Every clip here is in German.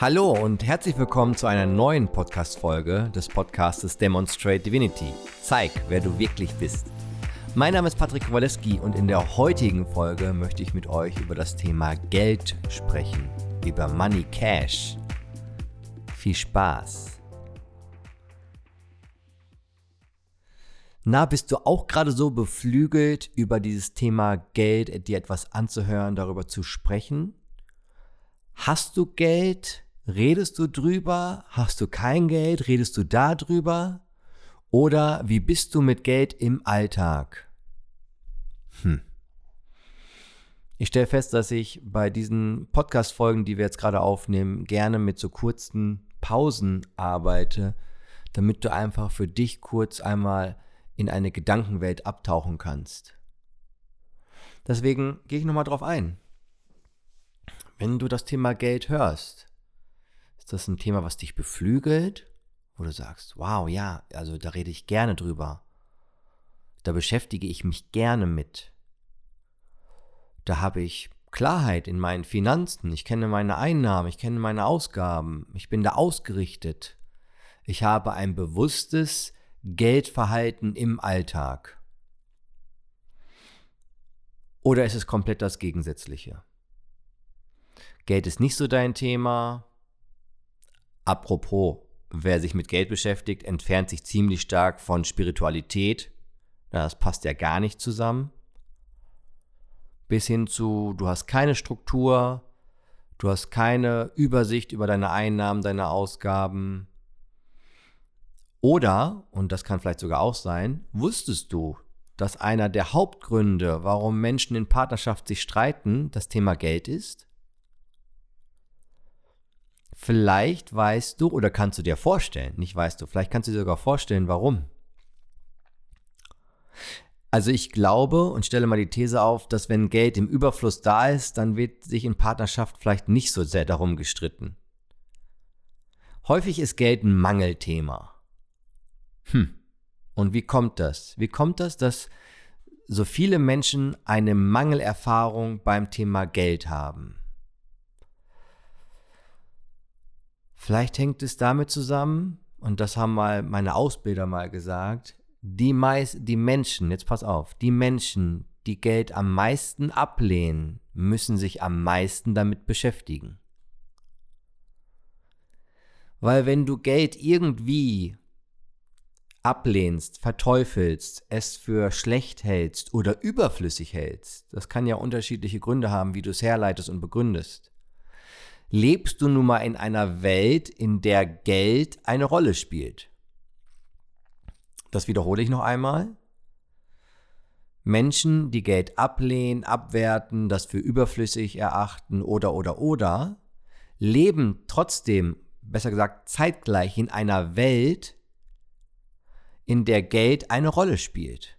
Hallo und herzlich willkommen zu einer neuen Podcast-Folge des Podcastes Demonstrate Divinity. Zeig, wer du wirklich bist. Mein Name ist Patrick Kowaleski und in der heutigen Folge möchte ich mit euch über das Thema Geld sprechen, über Money Cash. Viel Spaß! Na, bist du auch gerade so beflügelt, über dieses Thema Geld dir etwas anzuhören, darüber zu sprechen? Hast du Geld? Redest du drüber? Hast du kein Geld? Redest du darüber? Oder wie bist du mit Geld im Alltag? Hm. Ich stelle fest, dass ich bei diesen Podcast-Folgen, die wir jetzt gerade aufnehmen, gerne mit so kurzen Pausen arbeite, damit du einfach für dich kurz einmal in eine Gedankenwelt abtauchen kannst. Deswegen gehe ich nochmal drauf ein. Wenn du das Thema Geld hörst, ist das ein Thema, was dich beflügelt, wo du sagst, wow, ja, also da rede ich gerne drüber. Da beschäftige ich mich gerne mit. Da habe ich Klarheit in meinen Finanzen. Ich kenne meine Einnahmen, ich kenne meine Ausgaben. Ich bin da ausgerichtet. Ich habe ein bewusstes Geldverhalten im Alltag. Oder ist es komplett das Gegensätzliche? Geld ist nicht so dein Thema. Apropos, wer sich mit Geld beschäftigt, entfernt sich ziemlich stark von Spiritualität. Das passt ja gar nicht zusammen. Bis hin zu, du hast keine Struktur, du hast keine Übersicht über deine Einnahmen, deine Ausgaben. Oder, und das kann vielleicht sogar auch sein, wusstest du, dass einer der Hauptgründe, warum Menschen in Partnerschaft sich streiten, das Thema Geld ist? Vielleicht weißt du oder kannst du dir vorstellen, nicht weißt du, vielleicht kannst du dir sogar vorstellen, warum. Also ich glaube und stelle mal die These auf, dass wenn Geld im Überfluss da ist, dann wird sich in Partnerschaft vielleicht nicht so sehr darum gestritten. Häufig ist Geld ein Mangelthema. Hm. Und wie kommt das? Wie kommt das, dass so viele Menschen eine Mangelerfahrung beim Thema Geld haben? Vielleicht hängt es damit zusammen, und das haben mal meine Ausbilder mal gesagt, die, meist, die Menschen, jetzt pass auf, die Menschen, die Geld am meisten ablehnen, müssen sich am meisten damit beschäftigen. Weil wenn du Geld irgendwie ablehnst, verteufelst, es für schlecht hältst oder überflüssig hältst, das kann ja unterschiedliche Gründe haben, wie du es herleitest und begründest, lebst du nun mal in einer Welt, in der Geld eine Rolle spielt. Das wiederhole ich noch einmal. Menschen, die Geld ablehnen, abwerten, das für überflüssig erachten oder oder oder, leben trotzdem, besser gesagt, zeitgleich in einer Welt, in der Geld eine Rolle spielt.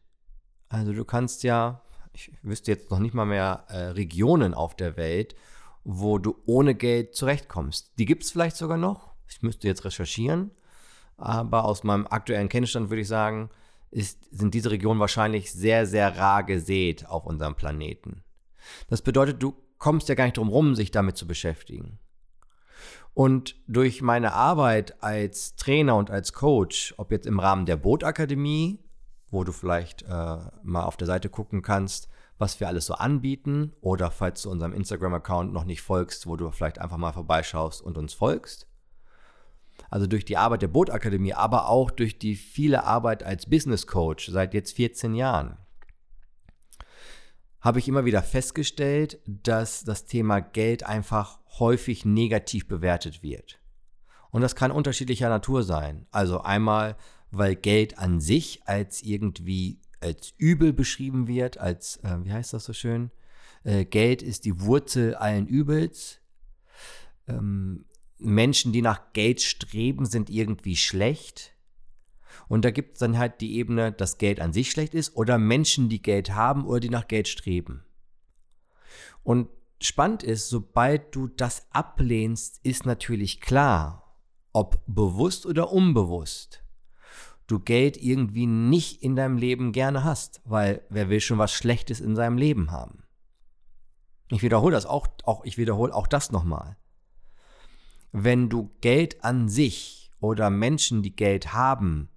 Also du kannst ja, ich wüsste jetzt noch nicht mal mehr äh, Regionen auf der Welt, wo du ohne Geld zurechtkommst. Die gibt es vielleicht sogar noch. Ich müsste jetzt recherchieren. Aber aus meinem aktuellen Kenntnisstand würde ich sagen, ist, sind diese Regionen wahrscheinlich sehr, sehr rar gesät auf unserem Planeten. Das bedeutet, du kommst ja gar nicht drum rum, sich damit zu beschäftigen. Und durch meine Arbeit als Trainer und als Coach, ob jetzt im Rahmen der Bootakademie, wo du vielleicht äh, mal auf der Seite gucken kannst, was wir alles so anbieten oder falls du unserem Instagram-Account noch nicht folgst, wo du vielleicht einfach mal vorbeischaust und uns folgst. Also durch die Arbeit der Bootakademie, aber auch durch die viele Arbeit als Business Coach seit jetzt 14 Jahren habe ich immer wieder festgestellt, dass das Thema Geld einfach häufig negativ bewertet wird. Und das kann unterschiedlicher Natur sein. Also einmal, weil Geld an sich als irgendwie als übel beschrieben wird, als, äh, wie heißt das so schön? Äh, Geld ist die Wurzel allen Übels. Ähm, Menschen, die nach Geld streben, sind irgendwie schlecht. Und da gibt es dann halt die Ebene, dass Geld an sich schlecht ist oder Menschen, die Geld haben oder die nach Geld streben. Und spannend ist, sobald du das ablehnst, ist natürlich klar, ob bewusst oder unbewusst, du Geld irgendwie nicht in deinem Leben gerne hast, weil wer will schon was Schlechtes in seinem Leben haben? Ich wiederhole das auch, auch ich wiederhole auch das nochmal. wenn du Geld an sich oder Menschen, die Geld haben,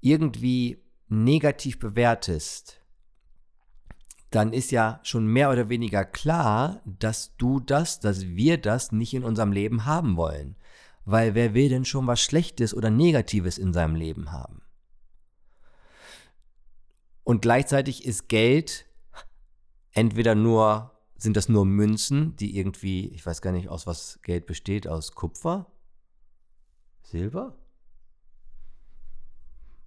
irgendwie negativ bewertest, dann ist ja schon mehr oder weniger klar, dass du das, dass wir das nicht in unserem Leben haben wollen. Weil wer will denn schon was Schlechtes oder Negatives in seinem Leben haben? Und gleichzeitig ist Geld entweder nur, sind das nur Münzen, die irgendwie, ich weiß gar nicht, aus was Geld besteht, aus Kupfer? Silber?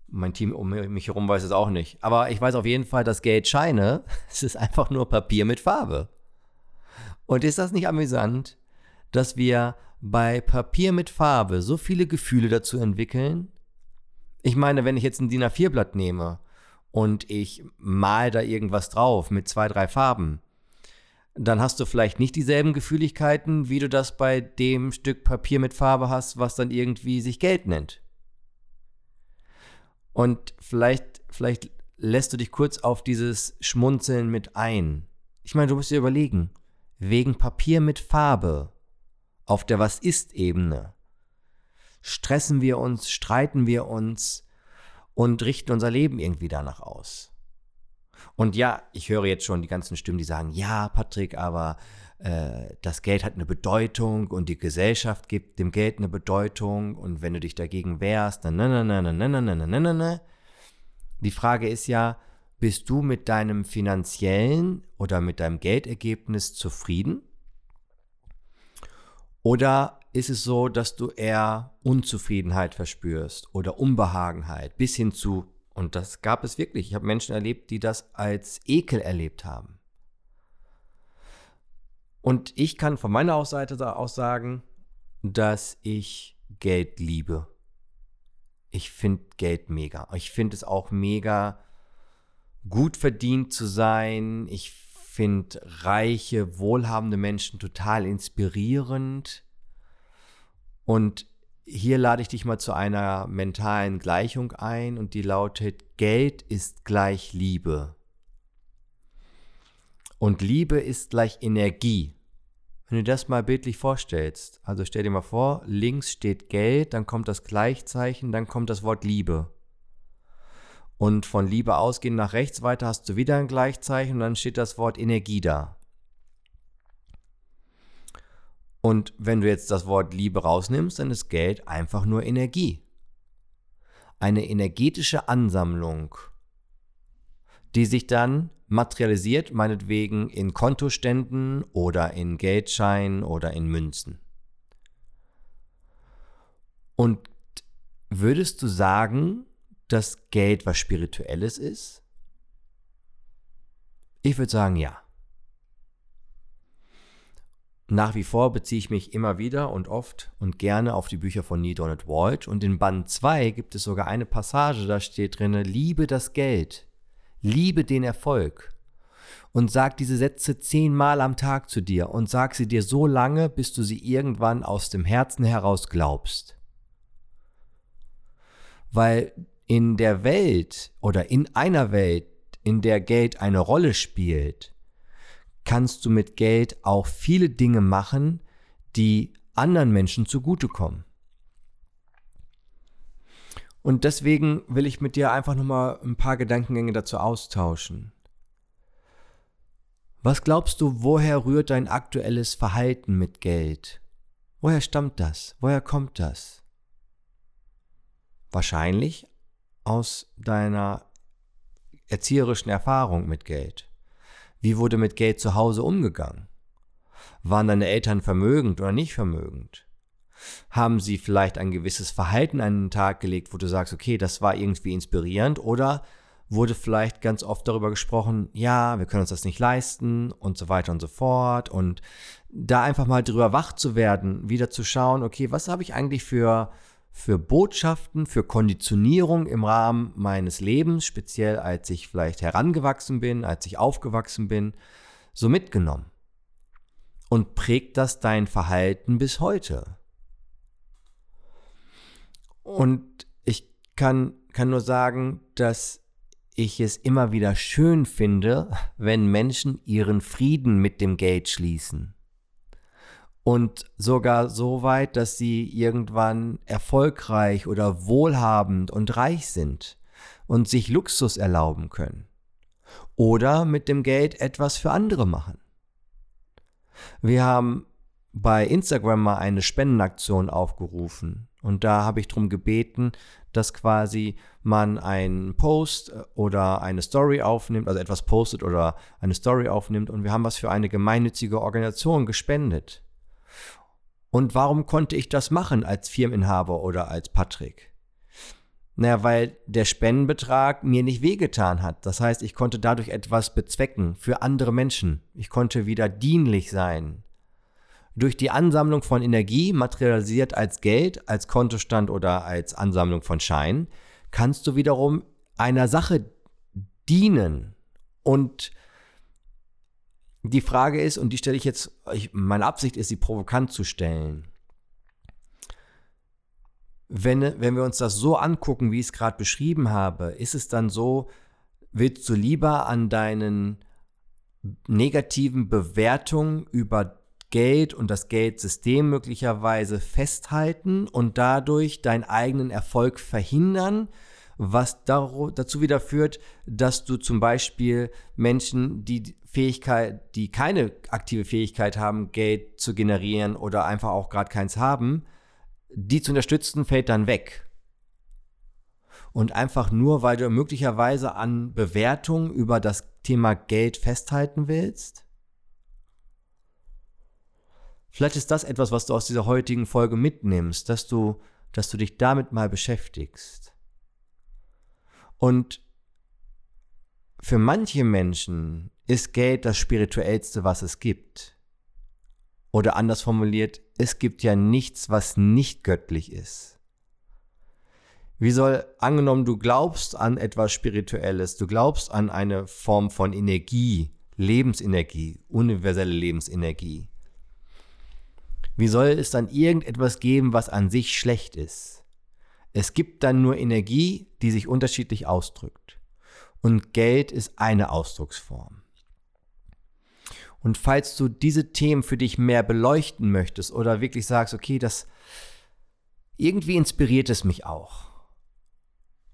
Mein Team um mich herum weiß es auch nicht. Aber ich weiß auf jeden Fall, dass Geldscheine, es ist einfach nur Papier mit Farbe. Und ist das nicht amüsant, dass wir bei Papier mit Farbe so viele Gefühle dazu entwickeln? Ich meine, wenn ich jetzt ein DIN A4-Blatt nehme und ich mal da irgendwas drauf mit zwei, drei Farben, dann hast du vielleicht nicht dieselben Gefühligkeiten, wie du das bei dem Stück Papier mit Farbe hast, was dann irgendwie sich Geld nennt. Und vielleicht, vielleicht lässt du dich kurz auf dieses Schmunzeln mit ein. Ich meine, du musst dir überlegen, wegen Papier mit Farbe auf der Was ist-Ebene stressen wir uns, streiten wir uns und richten unser Leben irgendwie danach aus. Und ja, ich höre jetzt schon die ganzen Stimmen, die sagen, ja, Patrick, aber äh, das Geld hat eine Bedeutung und die Gesellschaft gibt dem Geld eine Bedeutung und wenn du dich dagegen wehrst, dann na na na na na na na na na na. Die Frage ist ja, bist du mit deinem finanziellen oder mit deinem Geldergebnis zufrieden? Oder ist es so, dass du eher Unzufriedenheit verspürst oder Unbehagenheit bis hin zu, und das gab es wirklich, ich habe Menschen erlebt, die das als Ekel erlebt haben. Und ich kann von meiner Seite aus sagen, dass ich Geld liebe. Ich finde Geld mega. Ich finde es auch mega gut verdient zu sein. Ich finde reiche, wohlhabende Menschen total inspirierend. Und hier lade ich dich mal zu einer mentalen Gleichung ein und die lautet, Geld ist gleich Liebe. Und Liebe ist gleich Energie. Wenn du das mal bildlich vorstellst, also stell dir mal vor, links steht Geld, dann kommt das Gleichzeichen, dann kommt das Wort Liebe. Und von Liebe ausgehend nach rechts weiter hast du wieder ein Gleichzeichen und dann steht das Wort Energie da. Und wenn du jetzt das Wort Liebe rausnimmst, dann ist Geld einfach nur Energie. Eine energetische Ansammlung, die sich dann materialisiert, meinetwegen in Kontoständen oder in Geldscheinen oder in Münzen. Und würdest du sagen, dass Geld was Spirituelles ist? Ich würde sagen, ja. Nach wie vor beziehe ich mich immer wieder und oft und gerne auf die Bücher von Neil Donald Walsh und in Band 2 gibt es sogar eine Passage, da steht drin, liebe das Geld, liebe den Erfolg und sag diese Sätze zehnmal am Tag zu dir und sag sie dir so lange, bis du sie irgendwann aus dem Herzen heraus glaubst. Weil in der Welt oder in einer Welt, in der Geld eine Rolle spielt, kannst du mit Geld auch viele Dinge machen, die anderen Menschen zugutekommen. Und deswegen will ich mit dir einfach nochmal ein paar Gedankengänge dazu austauschen. Was glaubst du, woher rührt dein aktuelles Verhalten mit Geld? Woher stammt das? Woher kommt das? Wahrscheinlich aus deiner erzieherischen Erfahrung mit Geld? Wie wurde mit Geld zu Hause umgegangen? Waren deine Eltern vermögend oder nicht vermögend? Haben sie vielleicht ein gewisses Verhalten an den Tag gelegt, wo du sagst, okay, das war irgendwie inspirierend? Oder wurde vielleicht ganz oft darüber gesprochen, ja, wir können uns das nicht leisten und so weiter und so fort. Und da einfach mal drüber wach zu werden, wieder zu schauen, okay, was habe ich eigentlich für für Botschaften, für Konditionierung im Rahmen meines Lebens, speziell als ich vielleicht herangewachsen bin, als ich aufgewachsen bin, so mitgenommen. Und prägt das dein Verhalten bis heute? Und ich kann, kann nur sagen, dass ich es immer wieder schön finde, wenn Menschen ihren Frieden mit dem Geld schließen und sogar so weit, dass sie irgendwann erfolgreich oder wohlhabend und reich sind und sich Luxus erlauben können. Oder mit dem Geld etwas für andere machen. Wir haben bei Instagram mal eine Spendenaktion aufgerufen und da habe ich darum gebeten, dass quasi man einen Post oder eine Story aufnimmt, also etwas postet oder eine Story aufnimmt und wir haben was für eine gemeinnützige Organisation gespendet. Und warum konnte ich das machen als Firmeninhaber oder als Patrick? Naja, weil der Spendenbetrag mir nicht wehgetan hat. Das heißt, ich konnte dadurch etwas bezwecken für andere Menschen. Ich konnte wieder dienlich sein. Durch die Ansammlung von Energie, materialisiert als Geld, als Kontostand oder als Ansammlung von Schein, kannst du wiederum einer Sache dienen. Und die Frage ist, und die stelle ich jetzt, ich, meine Absicht ist, sie provokant zu stellen. Wenn, wenn wir uns das so angucken, wie ich es gerade beschrieben habe, ist es dann so, willst du lieber an deinen negativen Bewertungen über Geld und das Geldsystem möglicherweise festhalten und dadurch deinen eigenen Erfolg verhindern, was dazu wieder führt, dass du zum Beispiel Menschen, die Fähigkeit, die keine aktive Fähigkeit haben, Geld zu generieren oder einfach auch gerade keins haben, die zu unterstützen, fällt dann weg. Und einfach nur, weil du möglicherweise an Bewertungen über das Thema Geld festhalten willst, Vielleicht ist das etwas, was du aus dieser heutigen Folge mitnimmst, dass du, dass du dich damit mal beschäftigst. Und für manche Menschen ist Geld das spirituellste, was es gibt. Oder anders formuliert, es gibt ja nichts, was nicht göttlich ist. Wie soll, angenommen, du glaubst an etwas Spirituelles, du glaubst an eine Form von Energie, Lebensenergie, universelle Lebensenergie. Wie soll es dann irgendetwas geben, was an sich schlecht ist? Es gibt dann nur Energie, die sich unterschiedlich ausdrückt. Und Geld ist eine Ausdrucksform. Und falls du diese Themen für dich mehr beleuchten möchtest oder wirklich sagst, okay, das irgendwie inspiriert es mich auch.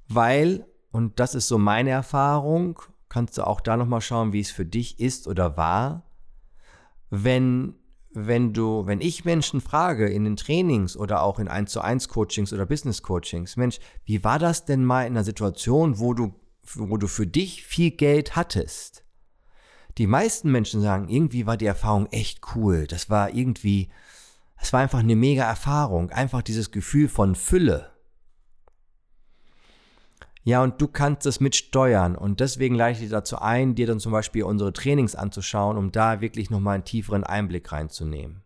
Weil, und das ist so meine Erfahrung, kannst du auch da nochmal schauen, wie es für dich ist oder war, wenn wenn du, wenn ich Menschen frage in den Trainings oder auch in 1 zu 1 Coachings oder Business Coachings, Mensch, wie war das denn mal in einer Situation, wo du, wo du für dich viel Geld hattest? Die meisten Menschen sagen, irgendwie war die Erfahrung echt cool. Das war irgendwie, es war einfach eine mega Erfahrung. Einfach dieses Gefühl von Fülle. Ja, und du kannst es mitsteuern. Und deswegen leite ich dich dazu ein, dir dann zum Beispiel unsere Trainings anzuschauen, um da wirklich nochmal einen tieferen Einblick reinzunehmen.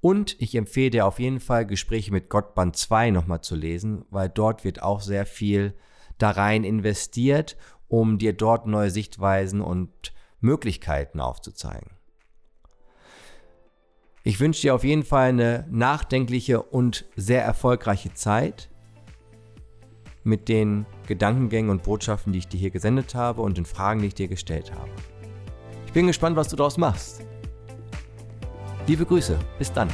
Und ich empfehle dir auf jeden Fall, Gespräche mit Gott Band 2 nochmal zu lesen, weil dort wird auch sehr viel da rein investiert, um dir dort neue Sichtweisen und Möglichkeiten aufzuzeigen. Ich wünsche dir auf jeden Fall eine nachdenkliche und sehr erfolgreiche Zeit mit den Gedankengängen und Botschaften, die ich dir hier gesendet habe und den Fragen, die ich dir gestellt habe. Ich bin gespannt, was du daraus machst. Liebe Grüße, bis dann.